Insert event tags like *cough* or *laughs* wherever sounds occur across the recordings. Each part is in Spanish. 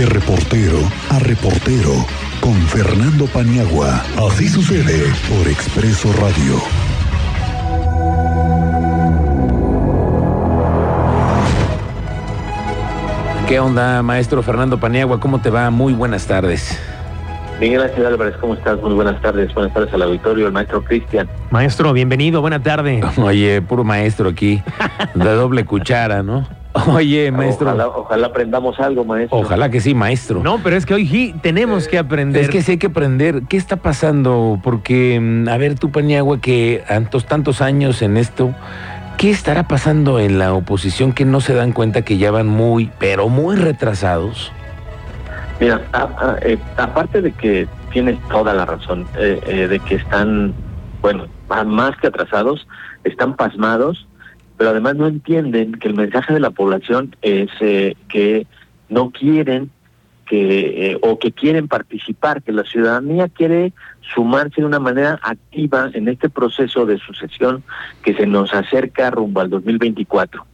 De reportero a reportero con Fernando Paniagua. Así sucede por Expreso Radio. ¿Qué onda, maestro Fernando Paniagua? ¿Cómo te va? Muy buenas tardes. Miguel Ángel Álvarez, ¿cómo estás? Muy buenas tardes. Buenas tardes al auditorio, el maestro Cristian. Maestro, bienvenido, buena tarde. Oye, puro maestro aquí, *laughs* de doble cuchara, ¿no? *laughs* Oye, maestro. Ojalá, ojalá aprendamos algo, maestro. Ojalá que sí, maestro. No, pero es que hoy sí tenemos que aprender. Es que sí hay que aprender. ¿Qué está pasando? Porque, mm, a ver, tú, Paniagua, que tantos, tantos años en esto, ¿qué estará pasando en la oposición que no se dan cuenta que ya van muy, pero muy retrasados? Mira, a- a- eh, aparte de que tienes toda la razón, eh, eh, de que están, bueno, más que atrasados, están pasmados, pero además no entienden que el mensaje de la población es eh, que no quieren que eh, o que quieren participar, que la ciudadanía quiere sumarse de una manera activa en este proceso de sucesión que se nos acerca rumbo al 2024.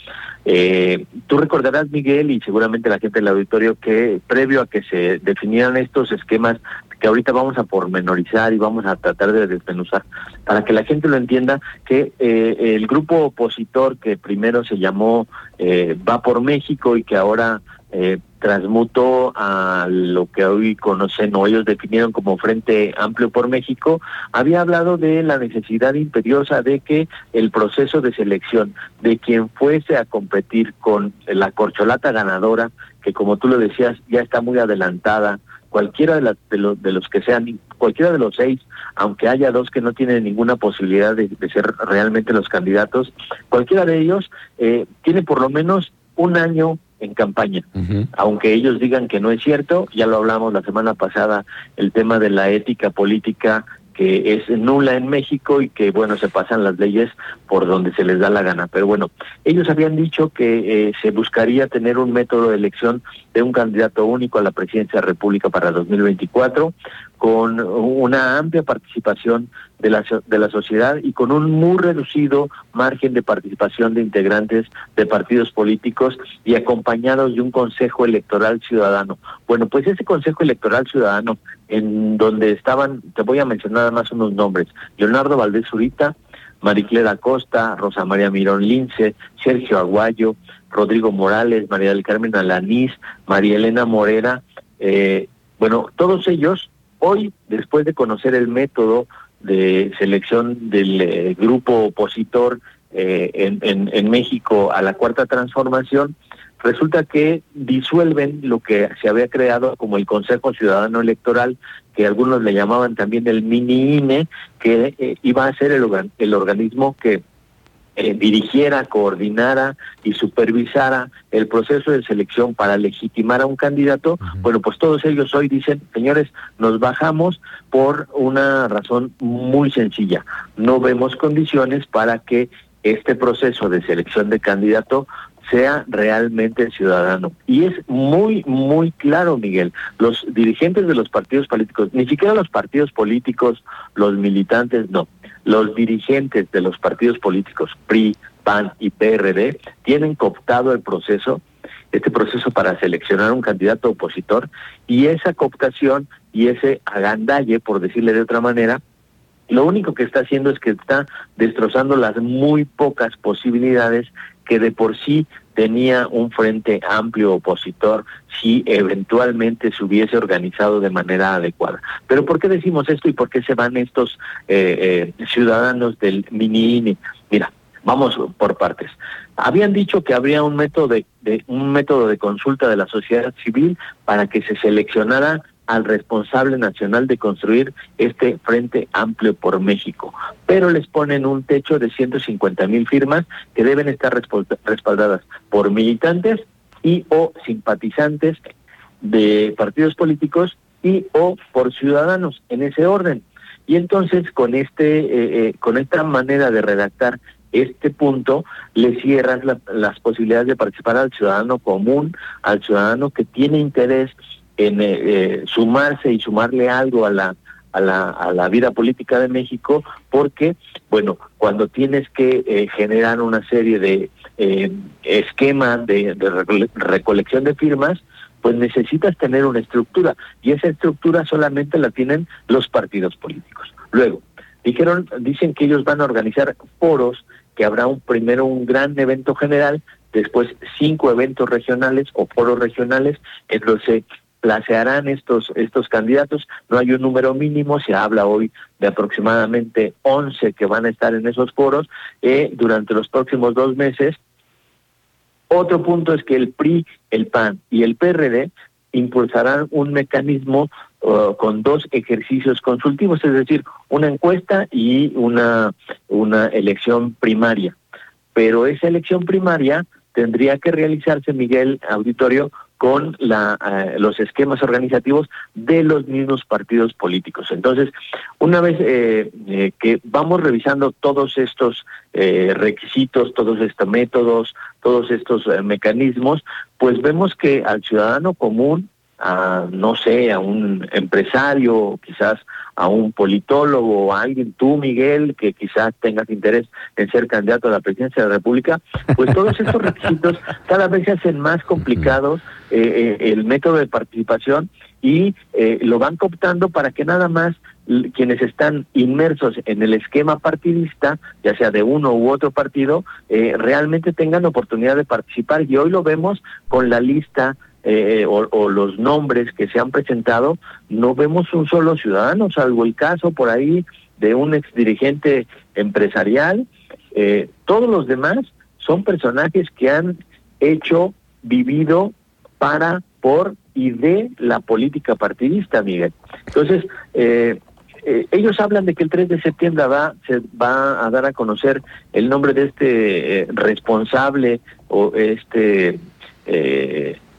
Eh, tú recordarás, Miguel, y seguramente la gente del auditorio, que previo a que se definieran estos esquemas que ahorita vamos a pormenorizar y vamos a tratar de desmenuzar, para que la gente lo entienda, que eh, el grupo opositor que primero se llamó eh, Va por México y que ahora eh, transmutó a lo que hoy conocen o ellos definieron como Frente Amplio por México, había hablado de la necesidad imperiosa de que el proceso de selección de quien fuese a competir con la corcholata ganadora, que como tú lo decías, ya está muy adelantada, cualquiera de, las- de, los, de los que sean, cualquiera de los seis, aunque haya dos que no tienen ninguna posibilidad de, de ser realmente los candidatos, cualquiera de ellos eh, tiene por lo menos un año en campaña. Aunque ellos digan que no es cierto, ya lo hablamos la semana pasada, el tema de la ética política que es nula en México y que, bueno, se pasan las leyes por donde se les da la gana. Pero bueno, ellos habían dicho que eh, se buscaría tener un método de elección de un candidato único a la presidencia de la República para 2024, con una amplia participación de la, de la sociedad y con un muy reducido margen de participación de integrantes de partidos políticos y acompañados de un Consejo Electoral Ciudadano. Bueno, pues ese Consejo Electoral Ciudadano, en donde estaban, te voy a mencionar más unos nombres, Leonardo Valdés Zurita, Mariclera Costa, Rosa María Mirón Lince, Sergio Aguayo, Rodrigo Morales, María del Carmen Alanís, María Elena Morera, eh, bueno, todos ellos hoy, después de conocer el método de selección del eh, grupo opositor eh, en, México a la cuarta transformación, resulta que disuelven lo que se había creado como el Consejo Ciudadano Electoral, que algunos le llamaban también el mini INE, que eh, iba a ser el, el organismo que eh, dirigiera, coordinara y supervisara el proceso de selección para legitimar a un candidato, bueno, pues todos ellos hoy dicen, señores, nos bajamos por una razón muy sencilla. No vemos condiciones para que este proceso de selección de candidato sea realmente ciudadano. Y es muy, muy claro, Miguel, los dirigentes de los partidos políticos, ni siquiera los partidos políticos, los militantes, no, los dirigentes de los partidos políticos, PRI, PAN y PRD, tienen cooptado el proceso, este proceso para seleccionar un candidato opositor, y esa cooptación y ese agandalle, por decirle de otra manera, lo único que está haciendo es que está destrozando las muy pocas posibilidades que de por sí tenía un frente amplio opositor si eventualmente se hubiese organizado de manera adecuada. Pero ¿por qué decimos esto y por qué se van estos eh, eh, ciudadanos del mini INE? Mira, vamos por partes. Habían dicho que habría un método de, de un método de consulta de la sociedad civil para que se seleccionara al responsable nacional de construir este Frente Amplio por México. Pero les ponen un techo de 150 mil firmas que deben estar respaldadas por militantes y o simpatizantes de partidos políticos y o por ciudadanos en ese orden. Y entonces con este eh, eh, con esta manera de redactar este punto le cierras la- las posibilidades de participar al ciudadano común, al ciudadano que tiene interés en eh, eh, sumarse y sumarle algo a la, a la a la vida política de México, porque bueno cuando tienes que eh, generar una serie de eh, esquemas de, de recole- recolección de firmas, pues necesitas tener una estructura y esa estructura solamente la tienen los partidos políticos. Luego, dijeron, dicen que ellos van a organizar foros, que habrá un primero un gran evento general, después cinco eventos regionales o foros regionales en los placearán estos, estos candidatos. No hay un número mínimo, se habla hoy de aproximadamente 11 que van a estar en esos foros eh, durante los próximos dos meses. Otro punto es que el PRI, el PAN y el PRD impulsarán un mecanismo uh, con dos ejercicios consultivos, es decir, una encuesta y una, una elección primaria. Pero esa elección primaria tendría que realizarse, Miguel Auditorio, con la, eh, los esquemas organizativos de los mismos partidos políticos. Entonces, una vez eh, eh, que vamos revisando todos estos requisitos, todos estos métodos, todos estos mecanismos, pues vemos que al ciudadano común, a, no sé, a un empresario, quizás a un politólogo, a alguien, tú Miguel, que quizás tengas interés en ser candidato a la presidencia de la República, pues todos estos requisitos cada vez se hacen más complicados eh, eh, el método de participación y eh, lo van cooptando para que nada más quienes están inmersos en el esquema partidista, ya sea de uno u otro partido, realmente tengan oportunidad de participar. Y hoy lo vemos con la lista eh, o, los nombres que se han presentado, no vemos un solo ciudadano, salvo el caso por ahí de un ex dirigente empresarial. Eh, todos los demás son personajes que han hecho, vivido para, por y de la política partidista, Miguel. Entonces, eh, ellos hablan de que el 3 de septiembre va, se va a dar a conocer el nombre de este responsable o este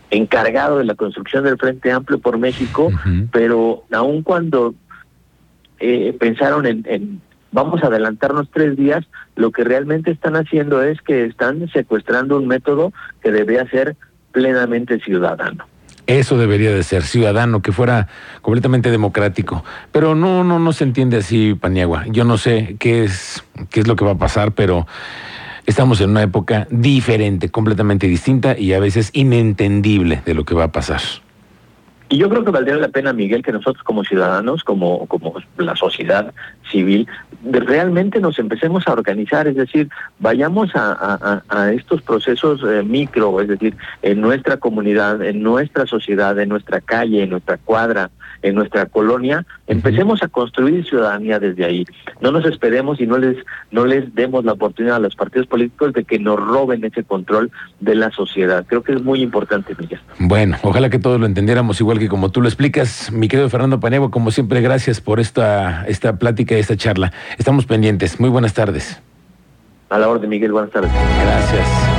encargado de la construcción del Frente Amplio por México, pero aun cuando eh, pensaron en, vamos a adelantarnos tres días, lo que realmente están haciendo es que están secuestrando un método que debería ser plenamente ciudadano. Eso debería de ser ciudadano, que fuera completamente democrático. Pero no, no, no se entiende así, Paniagua. Yo no sé qué es, qué es lo que va a pasar, pero Estamos en una época diferente, completamente distinta y a veces inentendible de lo que va a pasar. Y yo creo que valdría la pena, Miguel, que nosotros como ciudadanos, como, como la sociedad civil, realmente nos empecemos a organizar, es decir, vayamos a, estos procesos eh, micro, es decir, en nuestra comunidad, en nuestra sociedad, en nuestra calle, en nuestra cuadra, en nuestra colonia, empecemos a construir ciudadanía desde ahí. No nos esperemos y no les, no les demos la oportunidad a los partidos políticos de que nos roben ese control de la sociedad. Creo que es muy importante, Miguel. Bueno, ojalá que todos lo entendiéramos igual que como tú lo explicas. Mi querido Fernando Panego, como siempre, gracias por esta, esta plática y esta charla. Estamos pendientes. Muy buenas tardes. A la orden, Miguel. Buenas tardes. Gracias.